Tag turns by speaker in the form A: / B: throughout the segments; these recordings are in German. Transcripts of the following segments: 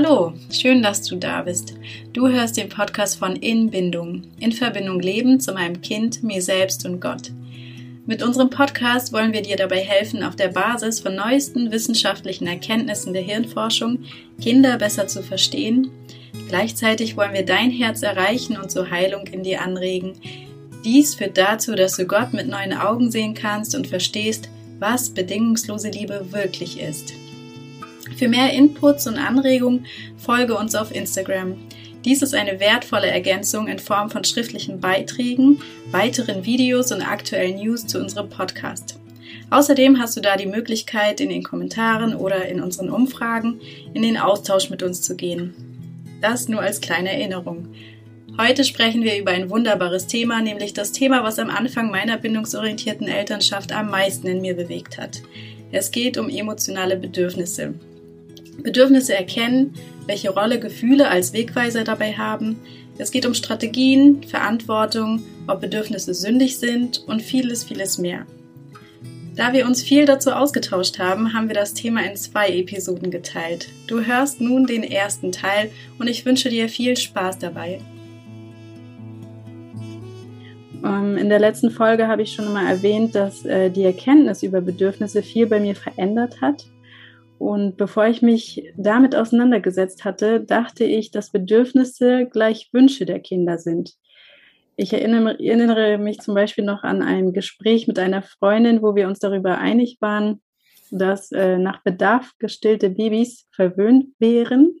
A: Hallo, schön, dass du da bist. Du hörst den Podcast von Inbindung, in Verbindung leben zu meinem Kind, mir selbst und Gott. Mit unserem Podcast wollen wir dir dabei helfen, auf der Basis von neuesten wissenschaftlichen Erkenntnissen der Hirnforschung Kinder besser zu verstehen. Gleichzeitig wollen wir dein Herz erreichen und zur Heilung in dir anregen. Dies führt dazu, dass du Gott mit neuen Augen sehen kannst und verstehst, was bedingungslose Liebe wirklich ist. Für mehr Inputs und Anregungen folge uns auf Instagram. Dies ist eine wertvolle Ergänzung in Form von schriftlichen Beiträgen, weiteren Videos und aktuellen News zu unserem Podcast. Außerdem hast du da die Möglichkeit, in den Kommentaren oder in unseren Umfragen in den Austausch mit uns zu gehen. Das nur als kleine Erinnerung. Heute sprechen wir über ein wunderbares Thema, nämlich das Thema, was am Anfang meiner bindungsorientierten Elternschaft am meisten in mir bewegt hat. Es geht um emotionale Bedürfnisse. Bedürfnisse erkennen, welche Rolle Gefühle als Wegweiser dabei haben. Es geht um Strategien, Verantwortung, ob Bedürfnisse sündig sind und vieles, vieles mehr. Da wir uns viel dazu ausgetauscht haben, haben wir das Thema in zwei Episoden geteilt. Du hörst nun den ersten Teil und ich wünsche dir viel Spaß dabei. Ähm, in der letzten Folge habe ich schon mal erwähnt, dass äh, die Erkenntnis über Bedürfnisse viel bei mir verändert hat. Und bevor ich mich damit auseinandergesetzt hatte, dachte ich, dass Bedürfnisse gleich Wünsche der Kinder sind. Ich erinnere, mich zum Beispiel noch an ein Gespräch mit einer Freundin, wo wir uns darüber einig waren, dass äh, nach Bedarf gestillte Babys verwöhnt wären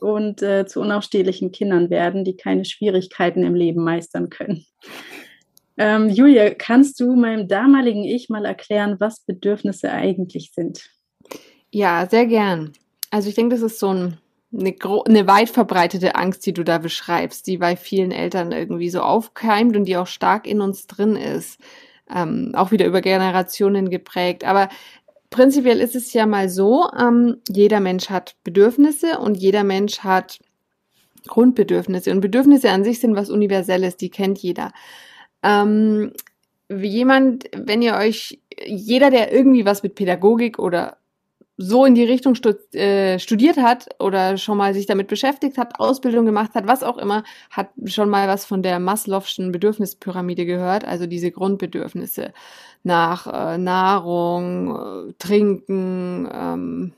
A: und äh, zu unausstehlichen Kindern werden, die keine Schwierigkeiten im Leben meistern können. Ähm, Julia, kannst du meinem damaligen Ich mal erklären, was Bedürfnisse eigentlich sind?
B: Ja, sehr gern. Also ich denke, das ist so ein, eine, eine weit verbreitete Angst, die du da beschreibst, die bei vielen Eltern irgendwie so aufkeimt und die auch stark in uns drin ist. Ähm, auch wieder über Generationen geprägt. Aber prinzipiell ist es ja mal so, ähm, jeder Mensch hat Bedürfnisse und jeder Mensch hat Grundbedürfnisse. Und Bedürfnisse an sich sind was Universelles, die kennt jeder. Ähm, jemand, wenn ihr euch, jeder, der irgendwie was mit Pädagogik oder so in die Richtung stud äh, studiert hat oder schon mal sich damit beschäftigt hat, Ausbildung gemacht hat, was auch immer, hat schon mal was von der Maslow'schen Bedürfnispyramide gehört, also diese Grundbedürfnisse nach äh, Nahrung, äh, Trinken, ähm,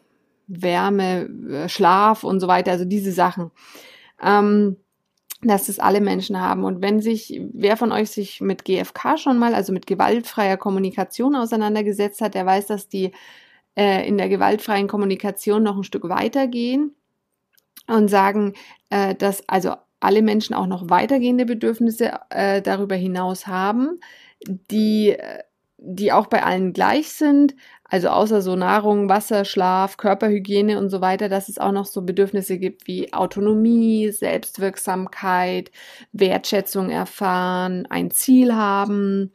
B: Wärme, äh, Schlaf und so weiter, also diese Sachen. Ähm, dass das alle Menschen haben. Und wenn sich, wer von euch sich mit GFK schon mal, also mit gewaltfreier Kommunikation auseinandergesetzt hat, der weiß, dass die äh, in der gewaltfreien Kommunikation noch ein Stück weitergehen und sagen, äh, dass also alle Menschen auch noch weitergehende Bedürfnisse äh, darüber hinaus haben, die, äh, die auch bei allen gleich sind, also außer so Nahrung, Wasser, Schlaf, Körperhygiene und so weiter, dass es auch noch so Bedürfnisse gibt wie Autonomie, Selbstwirksamkeit, Wertschätzung erfahren, ein Ziel haben,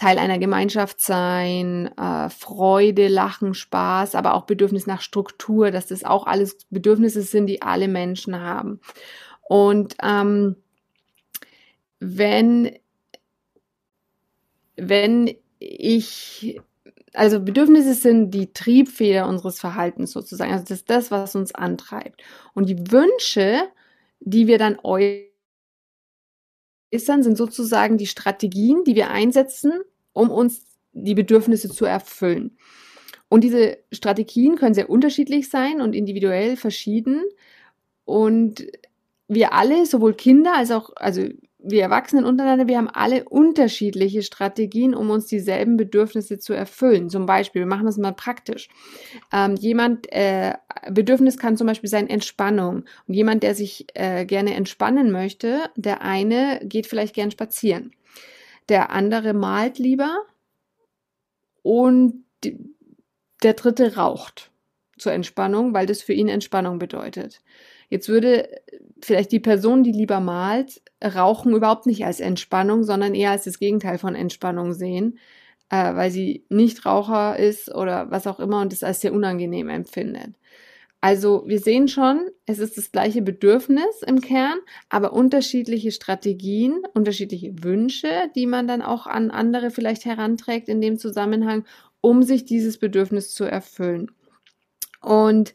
B: Teil einer Gemeinschaft sein, äh, Freude, Lachen, Spaß, aber auch Bedürfnis nach Struktur, dass das auch alles Bedürfnisse sind, die alle Menschen haben. Und ähm, wenn, wenn ich also Bedürfnisse sind die Triebfeder unseres Verhaltens sozusagen. Also das ist das, was uns antreibt. Und die Wünsche, die wir dann äußern, sind sozusagen die Strategien, die wir einsetzen, um uns die Bedürfnisse zu erfüllen. Und diese Strategien können sehr unterschiedlich sein und individuell verschieden. Und wir alle, sowohl Kinder als auch, also wir Erwachsenen untereinander, wir haben alle unterschiedliche Strategien, um uns dieselben Bedürfnisse zu erfüllen. Zum Beispiel, wir machen das mal praktisch. Ähm, jemand, äh, Bedürfnis kann zum Beispiel sein Entspannung. Und jemand, der sich äh, gerne entspannen möchte, der eine geht vielleicht gern spazieren. Der andere malt lieber und der dritte raucht zur Entspannung, weil das für ihn Entspannung bedeutet. Jetzt würde vielleicht die Person, die lieber malt, Rauchen überhaupt nicht als Entspannung, sondern eher als das Gegenteil von Entspannung sehen, äh, weil sie nicht Raucher ist oder was auch immer und es als sehr unangenehm empfindet. Also wir sehen schon, es ist das gleiche Bedürfnis im Kern, aber unterschiedliche Strategien, unterschiedliche Wünsche, die man dann auch an andere vielleicht heranträgt in dem Zusammenhang, um sich dieses Bedürfnis zu erfüllen. Und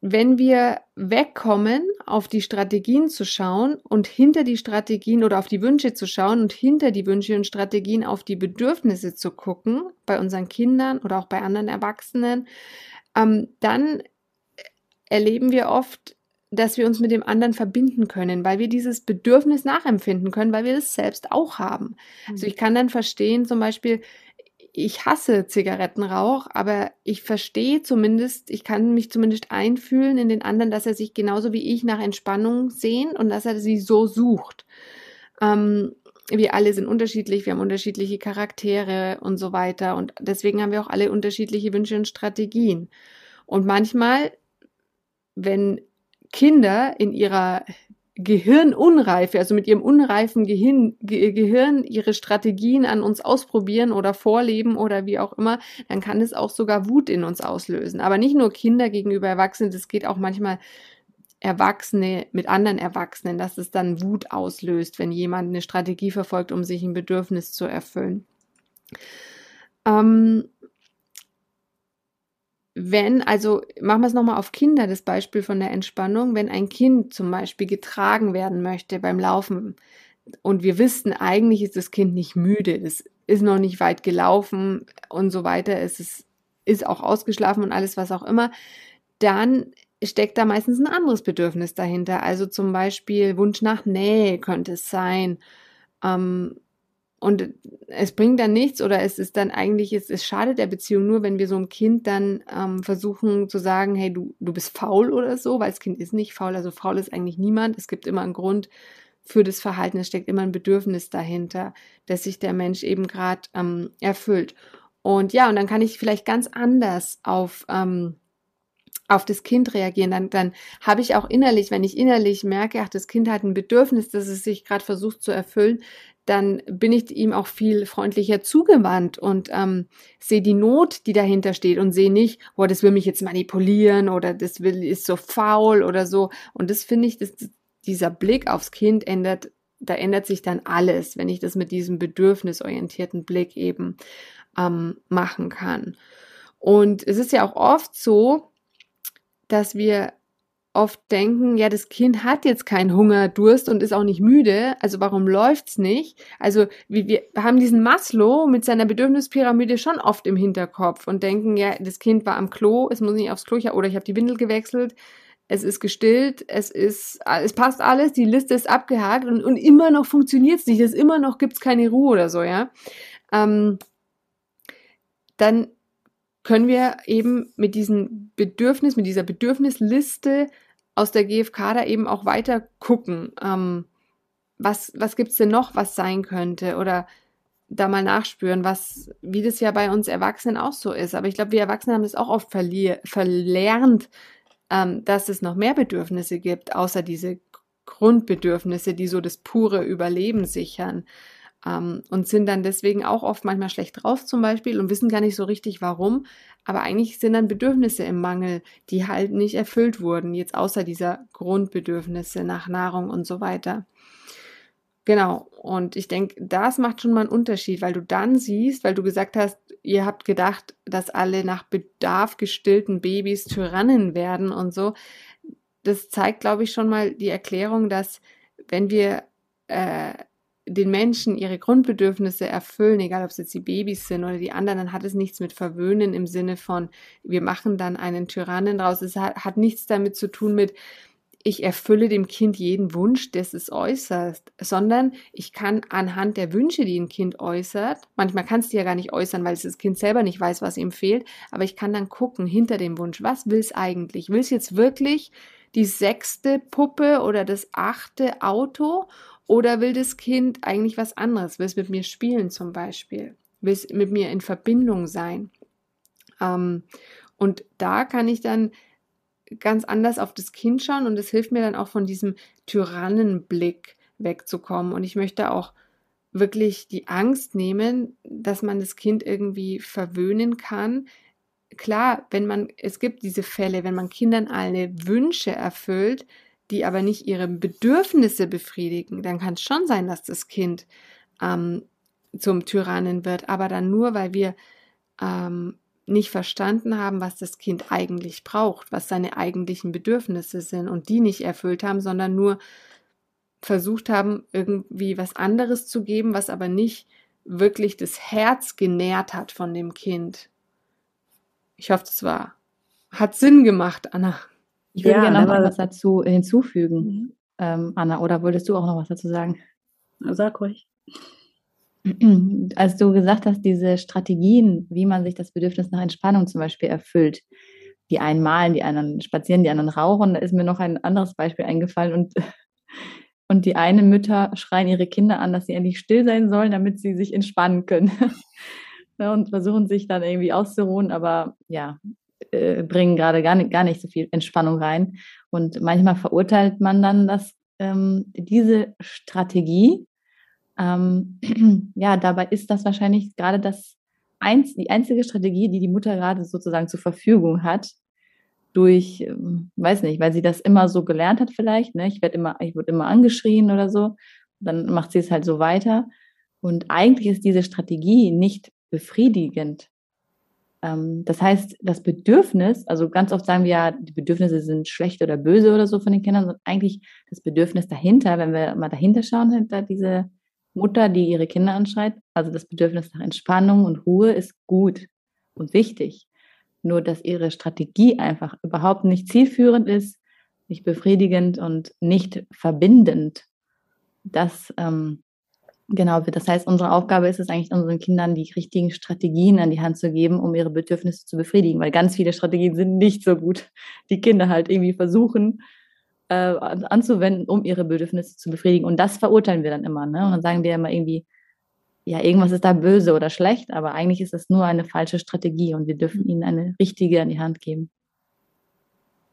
B: wenn wir wegkommen, auf die Strategien zu schauen und hinter die Strategien oder auf die Wünsche zu schauen und hinter die Wünsche und Strategien auf die Bedürfnisse zu gucken, bei unseren Kindern oder auch bei anderen Erwachsenen, ähm, dann erleben wir oft, dass wir uns mit dem anderen verbinden können, weil wir dieses Bedürfnis nachempfinden können, weil wir das selbst auch haben. Also mhm. ich kann dann verstehen, zum Beispiel, ich hasse Zigarettenrauch, aber ich verstehe zumindest, ich kann mich zumindest einfühlen in den anderen, dass er sich genauso wie ich nach Entspannung sehnt und dass er sie so sucht. Ähm, wir alle sind unterschiedlich, wir haben unterschiedliche Charaktere und so weiter und deswegen haben wir auch alle unterschiedliche Wünsche und Strategien. Und manchmal, wenn Kinder in ihrer Gehirnunreife, also mit ihrem unreifen Gehirn, Ge Gehirn ihre Strategien an uns ausprobieren oder vorleben oder wie auch immer, dann kann es auch sogar Wut in uns auslösen. Aber nicht nur Kinder gegenüber Erwachsenen, das geht auch manchmal Erwachsene mit anderen Erwachsenen, dass es dann Wut auslöst, wenn jemand eine Strategie verfolgt, um sich ein Bedürfnis zu erfüllen. Ähm, wenn, also machen wir es nochmal auf Kinder, das Beispiel von der Entspannung, wenn ein Kind zum Beispiel getragen werden möchte beim Laufen und wir wissen, eigentlich ist das Kind nicht müde, es ist noch nicht weit gelaufen und so weiter, es ist, ist auch ausgeschlafen und alles, was auch immer, dann steckt da meistens ein anderes Bedürfnis dahinter. Also zum Beispiel Wunsch nach Nähe könnte es sein. Ähm, und es bringt dann nichts oder es ist dann eigentlich, es, es schadet der Beziehung nur, wenn wir so einem Kind dann ähm, versuchen zu sagen, hey, du, du bist faul oder so, weil das Kind ist nicht faul. Also faul ist eigentlich niemand. Es gibt immer einen Grund für das Verhalten. Es steckt immer ein Bedürfnis dahinter, dass sich der Mensch eben gerade ähm, erfüllt. Und ja, und dann kann ich vielleicht ganz anders auf ähm, auf das Kind reagieren, dann, dann habe ich auch innerlich, wenn ich innerlich merke, ach, das Kind hat ein Bedürfnis, das es sich gerade versucht zu erfüllen, dann bin ich ihm auch viel freundlicher zugewandt und ähm, sehe die Not, die dahinter steht und sehe nicht, boah, das will mich jetzt manipulieren oder das will ist so faul oder so. Und das finde ich, das, dieser Blick aufs Kind ändert, da ändert sich dann alles, wenn ich das mit diesem bedürfnisorientierten Blick eben ähm, machen kann. Und es ist ja auch oft so, dass wir oft denken, ja, das Kind hat jetzt keinen Hunger, Durst und ist auch nicht müde, also warum läuft's nicht? Also wir, wir haben diesen Maslow mit seiner Bedürfnispyramide schon oft im Hinterkopf und denken, ja, das Kind war am Klo, es muss nicht aufs Klo, oder ich habe die Windel gewechselt, es ist gestillt, es ist, es passt alles, die Liste ist abgehakt und, und immer noch funktioniert's nicht, es immer noch gibt's keine Ruhe oder so, ja. Ähm, dann können wir eben mit diesem Bedürfnis, mit dieser Bedürfnisliste aus der GfK da eben auch weiter gucken. Ähm, was was gibt es denn noch, was sein könnte? Oder da mal nachspüren, was, wie das ja bei uns Erwachsenen auch so ist. Aber ich glaube, wir Erwachsene haben das auch oft verlernt, ähm, dass es noch mehr Bedürfnisse gibt, außer diese Grundbedürfnisse, die so das pure Überleben sichern ähm, und sind dann deswegen auch oft manchmal schlecht drauf zum Beispiel und wissen gar nicht so richtig warum. Aber eigentlich sind dann Bedürfnisse im Mangel, die halt nicht erfüllt wurden, jetzt außer dieser Grundbedürfnisse nach Nahrung und so weiter. Genau, und ich denke, das macht schon mal einen Unterschied, weil du dann siehst, weil du gesagt hast, ihr habt gedacht, dass alle nach Bedarf gestillten Babys Tyrannen werden und so. Das zeigt, glaube ich, schon mal die Erklärung, dass wenn wir äh, den Menschen ihre Grundbedürfnisse erfüllen, egal ob es jetzt die Babys sind oder die anderen, dann hat es nichts mit Verwöhnen im Sinne von, wir machen dann einen Tyrannen draus. Es hat, hat nichts damit zu tun mit, ich erfülle dem Kind jeden Wunsch, das es äußert, sondern ich kann anhand der Wünsche, die ein Kind äußert, manchmal kannst du ja gar nicht äußern, weil das Kind selber nicht weiß, was ihm fehlt, aber ich kann dann gucken hinter dem Wunsch, was will es eigentlich? Will es jetzt wirklich die sechste Puppe oder das achte Auto oder will das Kind eigentlich was anderes? Will es mit mir spielen zum Beispiel? Will es mit mir in Verbindung sein? Ähm, und da kann ich dann ganz anders auf das Kind schauen und es hilft mir dann auch von diesem Tyrannenblick wegzukommen. Und ich möchte auch wirklich die Angst nehmen, dass man das Kind irgendwie verwöhnen kann. Klar, wenn man, es gibt diese Fälle, wenn man Kindern alle Wünsche erfüllt, die aber nicht ihre Bedürfnisse befriedigen, dann kann es schon sein, dass das Kind ähm, zum Tyrannen wird, aber dann nur, weil wir ähm, nicht verstanden haben, was das Kind eigentlich braucht, was seine eigentlichen Bedürfnisse sind und die nicht erfüllt haben, sondern nur versucht haben, irgendwie was anderes zu geben, was aber nicht wirklich das Herz genährt hat von dem Kind. Ich hoffe, das war, hat Sinn gemacht, Anna.
C: Ich würde ja, gerne noch was dazu hinzufügen, mhm. ähm, Anna, oder wolltest du auch noch was dazu sagen?
A: Sag ruhig.
C: Als du gesagt hast, diese Strategien, wie man sich das Bedürfnis nach Entspannung zum Beispiel erfüllt, die einen malen, die anderen spazieren, die anderen rauchen, da ist mir noch ein anderes Beispiel eingefallen und und die eine Mütter schreien ihre Kinder an, dass sie endlich still sein sollen, damit sie sich entspannen können. und versuchen sich dann irgendwie auszuruhen, aber ja, äh, bringen gerade gar nicht, gar nicht so viel Entspannung rein. Und manchmal verurteilt man dann das, ähm, diese Strategie. Ähm, ja, dabei ist das wahrscheinlich gerade das einz die einzige Strategie, die die Mutter gerade sozusagen zur Verfügung hat, durch, ähm, weiß nicht, weil sie das immer so gelernt hat vielleicht, ne? Ich werde immer, ich wurde immer angeschrien oder so. Dann macht sie es halt so weiter. Und eigentlich ist diese Strategie nicht befriedigend. Ähm, das heißt, das Bedürfnis, also ganz oft sagen wir ja, die Bedürfnisse sind schlecht oder böse oder so von den Kindern, sondern eigentlich das Bedürfnis dahinter, wenn wir mal dahinter schauen, hinter diese Mutter, die ihre Kinder anschreit, also das Bedürfnis nach Entspannung und Ruhe ist gut und wichtig nur dass ihre Strategie einfach überhaupt nicht zielführend ist, nicht befriedigend und nicht verbindend. Das ähm, genau Das heißt, unsere Aufgabe ist es eigentlich, unseren Kindern die richtigen Strategien an die Hand zu geben, um ihre Bedürfnisse zu befriedigen, weil ganz viele Strategien sind nicht so gut. Die Kinder halt irgendwie versuchen äh, anzuwenden, um ihre Bedürfnisse zu befriedigen. Und das verurteilen wir dann immer. Ne? Und dann sagen wir immer irgendwie, ja, irgendwas ist da böse oder schlecht, aber eigentlich ist es nur eine falsche Strategie und wir dürfen ihnen eine richtige an die Hand geben.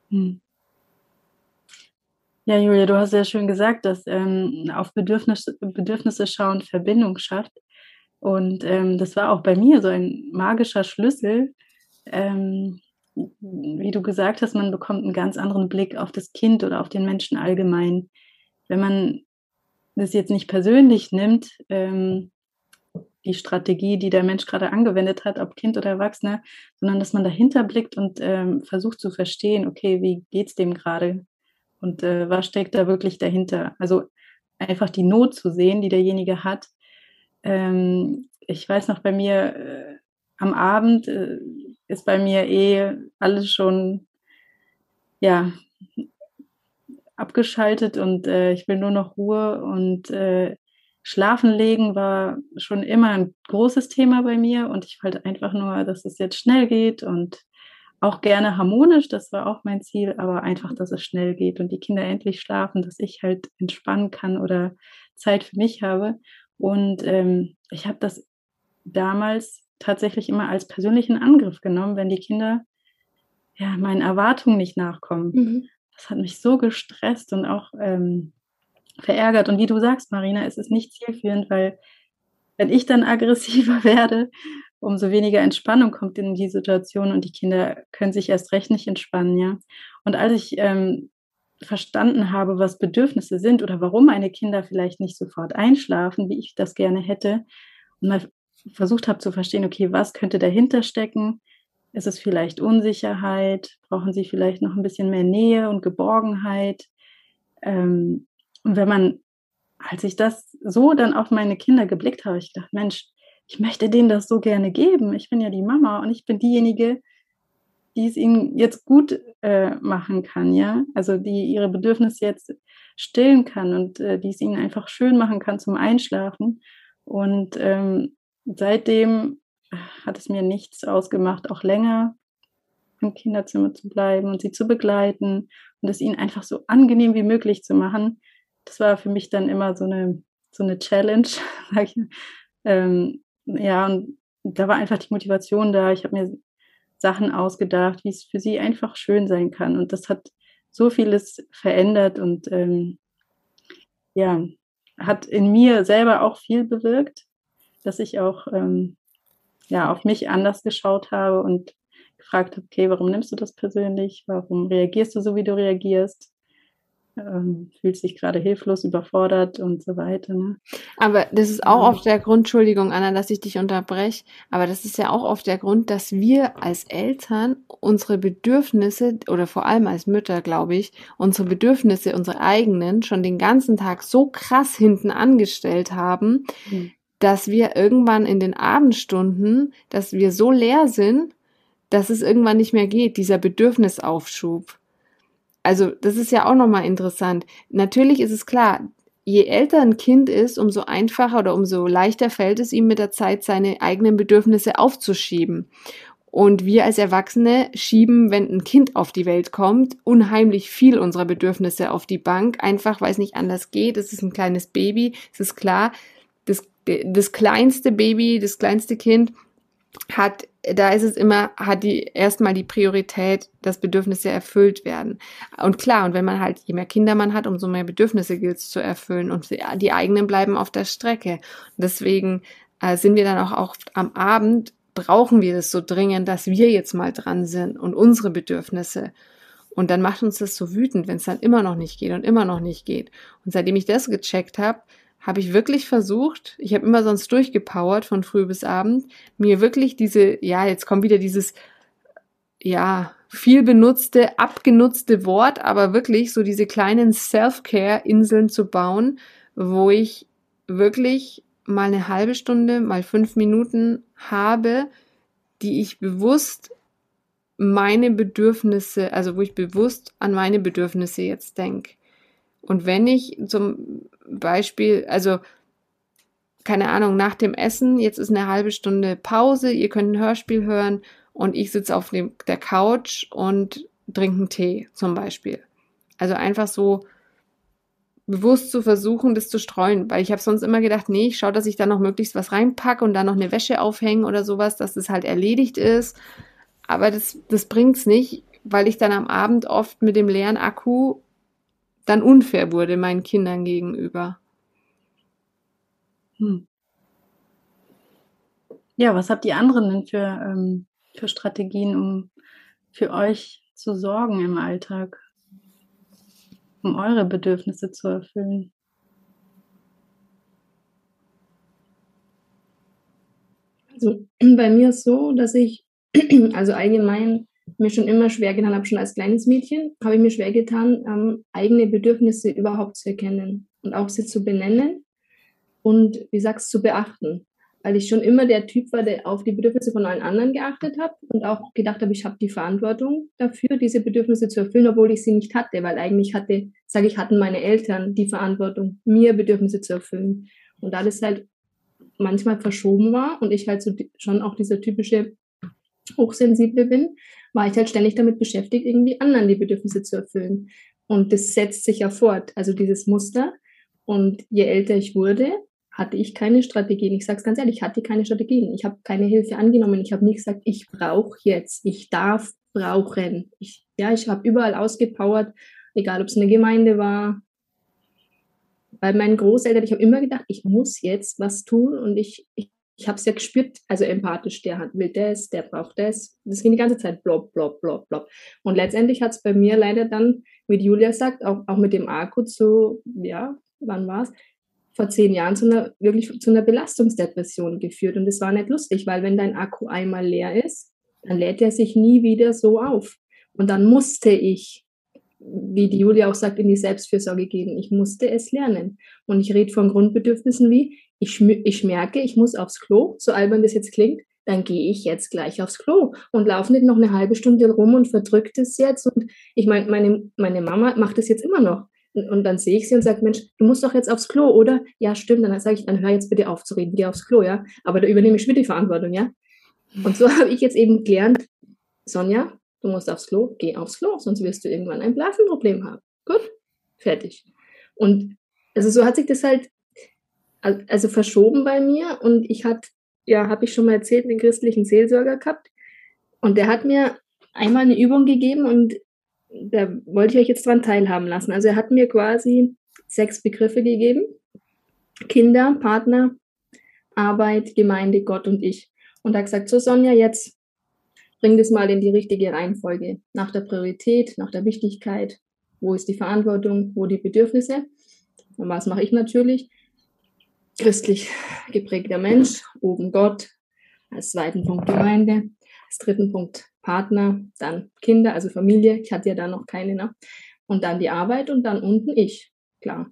C: Hm.
A: Ja, Julia, du hast sehr schön gesagt, dass ähm, auf Bedürfnisse, Bedürfnisse schauen Verbindung schafft. Und ähm, das war auch bei mir so ein magischer Schlüssel. Ähm, wie du gesagt hast, man bekommt einen ganz anderen Blick auf das Kind oder auf den Menschen allgemein. Wenn man das jetzt nicht persönlich nimmt, ähm, die Strategie, die der Mensch gerade angewendet hat, ob Kind oder Erwachsener, sondern dass man dahinter blickt und ähm, versucht zu verstehen, okay, wie geht es dem gerade und äh, was steckt da wirklich dahinter? Also einfach die Not zu sehen, die derjenige hat. Ähm, ich weiß noch bei mir äh, am Abend äh, ist bei mir eh alles schon ja abgeschaltet und äh, ich will nur noch Ruhe und äh, Schlafen legen war schon immer ein großes Thema bei mir und ich wollte einfach nur, dass es jetzt schnell geht und auch gerne harmonisch, das war auch mein Ziel, aber einfach, dass es schnell geht und die Kinder endlich schlafen, dass ich halt entspannen kann oder Zeit für mich habe. Und ähm, ich habe das damals tatsächlich immer als persönlichen Angriff genommen, wenn die Kinder ja meinen Erwartungen nicht nachkommen. Mhm. Das hat mich so gestresst und auch ähm, verärgert. Und wie du sagst, Marina, es ist nicht zielführend, weil wenn ich dann aggressiver werde, umso weniger Entspannung kommt in die Situation und die Kinder können sich erst recht nicht entspannen, ja. Und als ich ähm, verstanden habe, was Bedürfnisse sind oder warum meine Kinder vielleicht nicht sofort einschlafen, wie ich das gerne hätte, und mal versucht habe zu verstehen, okay, was könnte dahinter stecken? Ist es vielleicht Unsicherheit? Brauchen sie vielleicht noch ein bisschen mehr Nähe und Geborgenheit? Ähm, und wenn man, als ich das so dann auf meine Kinder geblickt habe, ich gedacht, Mensch, ich möchte denen das so gerne geben. Ich bin ja die Mama und ich bin diejenige, die es ihnen jetzt gut äh, machen kann, ja. Also die ihre Bedürfnisse jetzt stillen kann und äh, die es ihnen einfach schön machen kann zum Einschlafen. Und ähm, seitdem hat es mir nichts ausgemacht, auch länger im Kinderzimmer zu bleiben und sie zu begleiten und es ihnen einfach so angenehm wie möglich zu machen, das war für mich dann immer so eine, so eine Challenge. Ähm, ja, und da war einfach die Motivation da. Ich habe mir Sachen ausgedacht, wie es für sie einfach schön sein kann. Und das hat so vieles verändert und ähm, ja, hat in mir selber auch viel bewirkt, dass ich auch ähm, ja, auf mich anders geschaut habe und gefragt habe, okay, warum nimmst du das persönlich? Warum reagierst du so, wie du reagierst? Ähm, fühlt sich gerade hilflos, überfordert und so weiter. Ne?
B: Aber das ist auch ja. oft der Grund, Entschuldigung, Anna, dass ich dich unterbreche, aber das ist ja auch oft der Grund, dass wir als Eltern unsere Bedürfnisse oder vor allem als Mütter, glaube ich, unsere Bedürfnisse, unsere eigenen, schon den ganzen Tag so krass hinten angestellt haben, mhm. dass wir irgendwann in den Abendstunden, dass wir so leer sind, dass es irgendwann nicht mehr geht, dieser Bedürfnisaufschub. Also das ist ja auch nochmal interessant. Natürlich ist es klar, je älter ein Kind ist, umso einfacher oder umso leichter fällt es ihm mit der Zeit, seine eigenen Bedürfnisse aufzuschieben. Und wir als Erwachsene schieben, wenn ein Kind auf die Welt kommt, unheimlich viel unserer Bedürfnisse auf die Bank, einfach weil es nicht anders geht. Es ist ein kleines Baby, es ist klar, das, das kleinste Baby, das kleinste Kind hat, da ist es immer, hat die erstmal die Priorität, dass Bedürfnisse erfüllt werden. Und klar, und wenn man halt, je mehr Kinder man hat, umso mehr Bedürfnisse gilt es zu erfüllen und die eigenen bleiben auf der Strecke. Deswegen äh, sind wir dann auch oft am Abend, brauchen wir das so dringend, dass wir jetzt mal dran sind und unsere Bedürfnisse. Und dann macht uns das so wütend, wenn es dann immer noch nicht geht und immer noch nicht geht. Und seitdem ich das gecheckt habe, habe ich wirklich versucht, ich habe immer sonst durchgepowert von früh bis abend, mir wirklich diese, ja, jetzt kommt wieder dieses, ja, viel benutzte, abgenutzte Wort, aber wirklich so diese kleinen Self-Care-Inseln zu bauen, wo ich wirklich mal eine halbe Stunde, mal fünf Minuten habe, die ich bewusst meine Bedürfnisse, also wo ich bewusst an meine Bedürfnisse jetzt denke. Und wenn ich zum Beispiel, also keine Ahnung, nach dem Essen, jetzt ist eine halbe Stunde Pause, ihr könnt ein Hörspiel hören und ich sitze auf dem, der Couch und trinke einen Tee zum Beispiel. Also einfach so bewusst zu versuchen, das zu streuen, weil ich habe sonst immer gedacht, nee, ich schaue, dass ich da noch möglichst was reinpacke und da noch eine Wäsche aufhängen oder sowas, dass das halt erledigt ist. Aber das, das bringt's nicht, weil ich dann am Abend oft mit dem leeren Akku dann unfair wurde meinen Kindern gegenüber.
A: Hm. Ja, was habt ihr anderen denn für, ähm, für Strategien, um für euch zu sorgen im Alltag, um eure Bedürfnisse zu erfüllen?
D: Also bei mir ist so, dass ich also allgemein mir schon immer schwer getan habe, schon als kleines Mädchen, habe ich mir schwer getan, ähm, eigene Bedürfnisse überhaupt zu erkennen und auch sie zu benennen und, wie sagst zu beachten. Weil ich schon immer der Typ war, der auf die Bedürfnisse von allen anderen geachtet hat und auch gedacht habe, ich habe die Verantwortung dafür, diese Bedürfnisse zu erfüllen, obwohl ich sie nicht hatte, weil eigentlich hatte, sage ich, hatten meine Eltern die Verantwortung, mir Bedürfnisse zu erfüllen. Und da das halt manchmal verschoben war und ich halt so schon auch dieser typische Hochsensible bin, war ich halt ständig damit beschäftigt, irgendwie anderen die Bedürfnisse zu erfüllen. Und das setzt sich ja fort, also dieses Muster. Und je älter ich wurde, hatte ich keine Strategien. Ich sage es ganz ehrlich, ich hatte keine Strategien. Ich habe keine Hilfe angenommen. Ich habe nie gesagt, ich brauche jetzt, ich darf brauchen. Ich, ja, ich habe überall ausgepowert, egal ob es eine Gemeinde war. Bei meinen Großeltern, ich habe immer gedacht, ich muss jetzt was tun und ich, ich ich habe es ja gespürt, also empathisch, der will das, der braucht das. Das ging die ganze Zeit blob, blob, blob, blob. Und letztendlich hat es bei mir leider dann, wie Julia sagt, auch, auch mit dem Akku zu, ja, wann war es? Vor zehn Jahren zu einer, wirklich zu einer Belastungsdepression geführt. Und das war nicht lustig, weil wenn dein Akku einmal leer ist, dann lädt er sich nie wieder so auf. Und dann musste ich wie die Julia auch sagt, in die Selbstfürsorge gehen. Ich musste es lernen. Und ich rede von Grundbedürfnissen wie, ich, ich merke, ich muss aufs Klo, so albern das jetzt klingt, dann gehe ich jetzt gleich aufs Klo und laufe nicht noch eine halbe Stunde rum und verdrückt es jetzt. Und ich meine, meine, meine Mama macht das jetzt immer noch. Und, und dann sehe ich sie und sage, Mensch, du musst doch jetzt aufs Klo, oder? Ja, stimmt. Dann sage ich, dann hör jetzt bitte auf zu reden, geh aufs Klo, ja. Aber da übernehme ich wieder die Verantwortung, ja. Und so habe ich jetzt eben gelernt, Sonja, du musst aufs Klo, geh aufs Klo, sonst wirst du irgendwann ein Blasenproblem haben. Gut, fertig. Und also so hat sich das halt also verschoben bei mir und ich hatte, ja, habe ich schon mal erzählt, einen christlichen Seelsorger gehabt und der hat mir einmal eine Übung gegeben und da wollte ich euch jetzt dran teilhaben lassen. Also er hat mir quasi sechs Begriffe gegeben. Kinder, Partner, Arbeit, Gemeinde, Gott und ich. Und er hat gesagt, so Sonja, jetzt bring das mal in die richtige Reihenfolge. Nach der Priorität, nach der Wichtigkeit. Wo ist die Verantwortung, wo die Bedürfnisse? Und was mache ich natürlich? Christlich geprägter Mensch, oben Gott, als zweiten Punkt Gemeinde, als dritten Punkt Partner, dann Kinder, also Familie. Ich hatte ja da noch keine, ne? Und dann die Arbeit und dann unten ich, klar.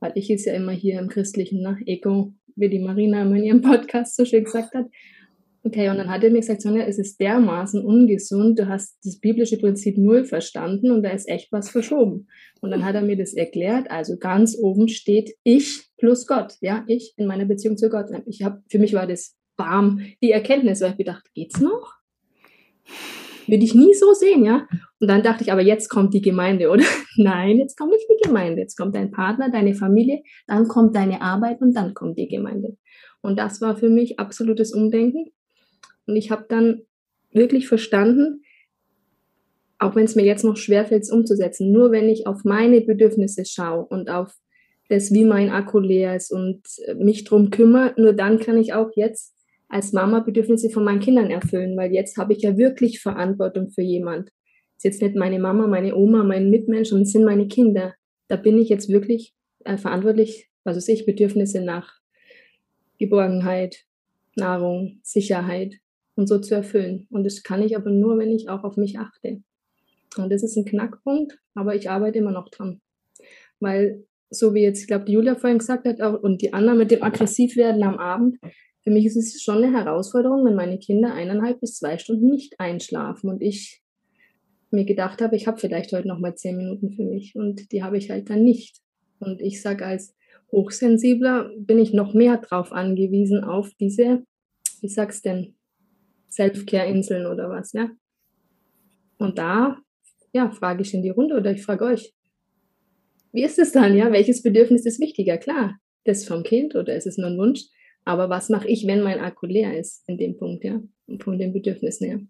D: Weil ich ist ja immer hier im Christlichen, ne? Ego, wie die Marina immer in ihrem Podcast so schön gesagt hat. Okay, und dann hat er mir gesagt, Sonja, es ist dermaßen ungesund, du hast das biblische Prinzip null verstanden und da ist echt was verschoben. Und dann hat er mir das erklärt, also ganz oben steht ich plus Gott, ja, ich in meiner Beziehung zu Gott. Ich habe, für mich war das bam, die Erkenntnis, weil ich gedacht, geht's noch? Würde ich nie so sehen, ja. Und dann dachte ich, aber jetzt kommt die Gemeinde, oder? Nein, jetzt kommt nicht die Gemeinde, jetzt kommt dein Partner, deine Familie, dann kommt deine Arbeit und dann kommt die Gemeinde. Und das war für mich absolutes Umdenken. Und ich habe dann wirklich verstanden, auch wenn es mir jetzt noch schwerfällt, es umzusetzen, nur wenn ich auf meine Bedürfnisse schaue und auf das, wie mein Akku leer ist und mich drum kümmere, nur dann kann ich auch jetzt als Mama Bedürfnisse von meinen Kindern erfüllen, weil jetzt habe ich ja wirklich Verantwortung für jemand. ist jetzt nicht meine Mama, meine Oma, mein Mitmensch, sondern es sind meine Kinder. Da bin ich jetzt wirklich äh, verantwortlich, was weiß ich, Bedürfnisse nach Geborgenheit, Nahrung, Sicherheit und so zu erfüllen. Und das kann ich aber nur, wenn ich auch auf mich achte. Und das ist ein Knackpunkt, aber ich arbeite immer noch dran. Weil, so wie jetzt, ich glaube, die Julia vorhin gesagt hat, auch, und die Anna mit dem Aggressivwerden am Abend, für mich ist es schon eine Herausforderung, wenn meine Kinder eineinhalb bis zwei Stunden nicht einschlafen und ich mir gedacht habe, ich habe vielleicht heute noch mal zehn Minuten für mich und die habe ich halt dann nicht. Und ich sage, als Hochsensibler bin ich noch mehr darauf angewiesen, auf diese, wie sag's denn, Selfcare-Inseln oder was, ja. Und da, ja, frage ich in die Runde oder ich frage euch, wie ist es dann, ja? Welches Bedürfnis ist wichtiger? Klar, das vom Kind oder ist es nur ein Wunsch? Aber was mache ich, wenn mein Akku leer ist in dem Punkt, ja? Von den Bedürfnissen her.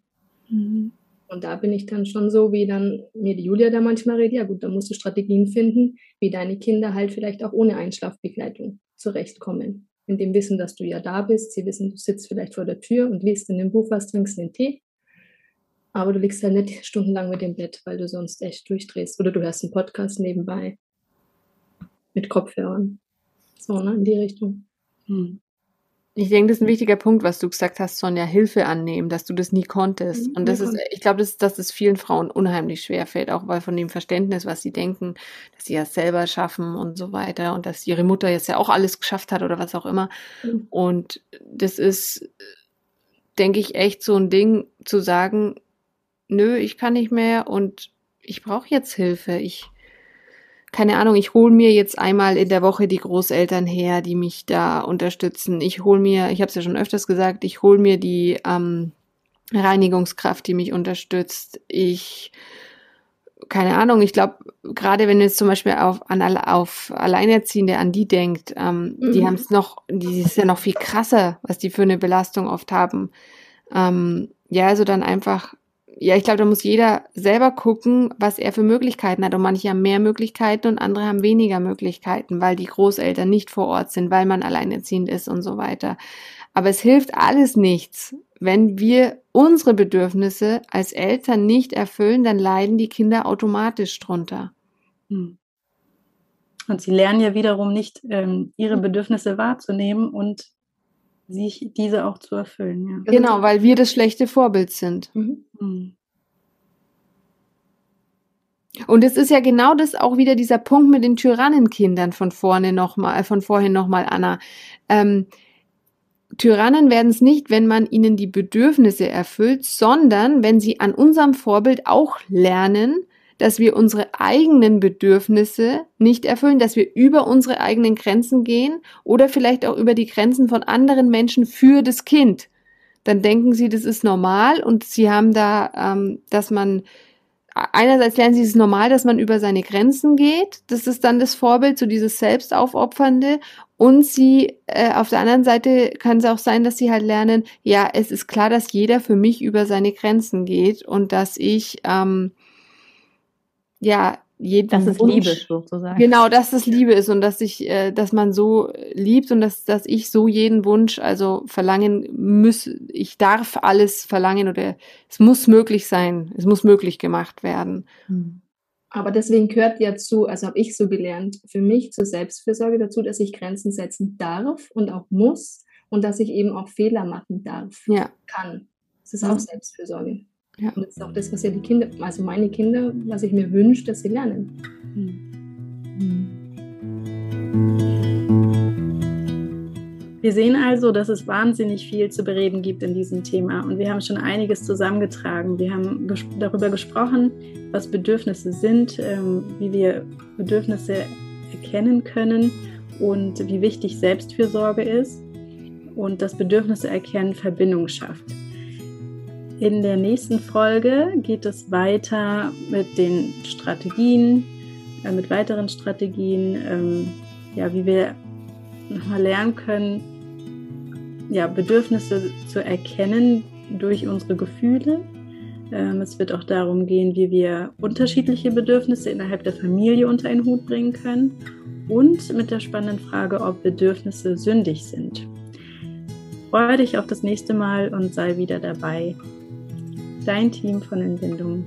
D: Mhm. Und da bin ich dann schon so, wie dann mir die Julia da manchmal redet, ja gut, dann musst du Strategien finden, wie deine Kinder halt vielleicht auch ohne Einschlafbegleitung zurechtkommen in dem Wissen, dass du ja da bist. Sie wissen, du sitzt vielleicht vor der Tür und liest in dem Buch was, trinkst einen Tee. Aber du liegst halt nicht stundenlang mit dem Bett, weil du sonst echt durchdrehst. Oder du hörst einen Podcast nebenbei mit Kopfhörern. So, ne, in die Richtung. Hm.
B: Ich denke, das ist ein wichtiger Punkt, was du gesagt hast, Sonja, Hilfe annehmen, dass du das nie konntest. Mhm, und das ist, ich glaube, dass, dass es vielen Frauen unheimlich schwer fällt, auch weil von dem Verständnis, was sie denken, dass sie ja selber schaffen und so weiter und dass ihre Mutter jetzt ja auch alles geschafft hat oder was auch immer. Mhm. Und das ist, denke ich, echt so ein Ding zu sagen, nö, ich kann nicht mehr und ich brauche jetzt Hilfe. Ich keine Ahnung, ich hole mir jetzt einmal in der Woche die Großeltern her, die mich da unterstützen. Ich hole mir, ich habe es ja schon öfters gesagt, ich hole mir die ähm, Reinigungskraft, die mich unterstützt. Ich, keine Ahnung, ich glaube, gerade wenn jetzt zum Beispiel auf, an, auf Alleinerziehende, an die denkt, ähm, mhm. die haben es noch, die ist ja noch viel krasser, was die für eine Belastung oft haben. Ähm, ja, also dann einfach ja, ich glaube, da muss jeder selber gucken, was er für Möglichkeiten hat. Und manche haben mehr Möglichkeiten und andere haben weniger Möglichkeiten, weil die Großeltern nicht vor Ort sind, weil man alleinerziehend ist und so weiter. Aber es hilft alles nichts. Wenn wir unsere Bedürfnisse als Eltern nicht erfüllen, dann leiden die Kinder automatisch drunter. Hm.
A: Und sie lernen ja wiederum nicht, ähm, ihre Bedürfnisse wahrzunehmen und sich diese auch zu erfüllen. Ja.
B: Genau, weil wir das schlechte Vorbild sind. Mhm.
A: mhm.
B: Und es ist ja genau das auch wieder dieser Punkt mit den Tyrannenkindern von vorne nochmal, äh, von vorhin nochmal, Anna. Ähm, Tyrannen werden es nicht, wenn man ihnen die Bedürfnisse erfüllt, sondern wenn sie an unserem Vorbild auch lernen, dass wir unsere eigenen Bedürfnisse nicht erfüllen, dass wir über unsere eigenen Grenzen gehen oder vielleicht auch über die Grenzen von anderen Menschen für das Kind. Dann denken sie, das ist normal und sie haben da, ähm, dass man einerseits lernen sie es normal, dass man über seine Grenzen geht. Das ist dann das Vorbild, so dieses Selbstaufopfernde. Und sie, äh, auf der anderen Seite kann es auch sein, dass sie halt lernen, ja, es ist klar, dass jeder für mich über seine Grenzen geht und dass ich ähm, ja, jeden
C: dass es Wunsch, Liebe ist sozusagen.
B: Genau, dass es Liebe ist und dass ich, äh, dass man so liebt und dass, dass ich so jeden Wunsch also verlangen muss, ich darf alles verlangen oder es muss möglich sein, es muss möglich gemacht werden. Hm.
D: Aber deswegen gehört ja zu, also habe ich so gelernt, für mich zur Selbstfürsorge dazu, dass ich Grenzen setzen darf und auch muss und dass ich eben auch Fehler machen darf,
B: ja.
D: kann. Das ist auch Selbstfürsorge. Ja. Und das ist auch das, was ja die Kinder, also meine Kinder, was ich mir wünsche, dass sie lernen. Mhm.
A: Wir sehen also, dass es wahnsinnig viel zu bereden gibt in diesem Thema und wir haben schon einiges zusammengetragen. Wir haben ges darüber gesprochen, was Bedürfnisse sind, ähm, wie wir Bedürfnisse erkennen können und wie wichtig Selbstfürsorge ist und das Bedürfnisse erkennen Verbindung schafft. In der nächsten Folge geht es weiter mit den Strategien, äh, mit weiteren Strategien, ähm, ja, wie wir nochmal lernen können, ja, Bedürfnisse zu erkennen durch unsere Gefühle. Ähm, es wird auch darum gehen, wie wir unterschiedliche Bedürfnisse innerhalb der Familie unter einen Hut bringen können und mit der spannenden Frage, ob Bedürfnisse sündig sind. Freue dich auf das nächste Mal und sei wieder dabei. Dein Team von Entbindung.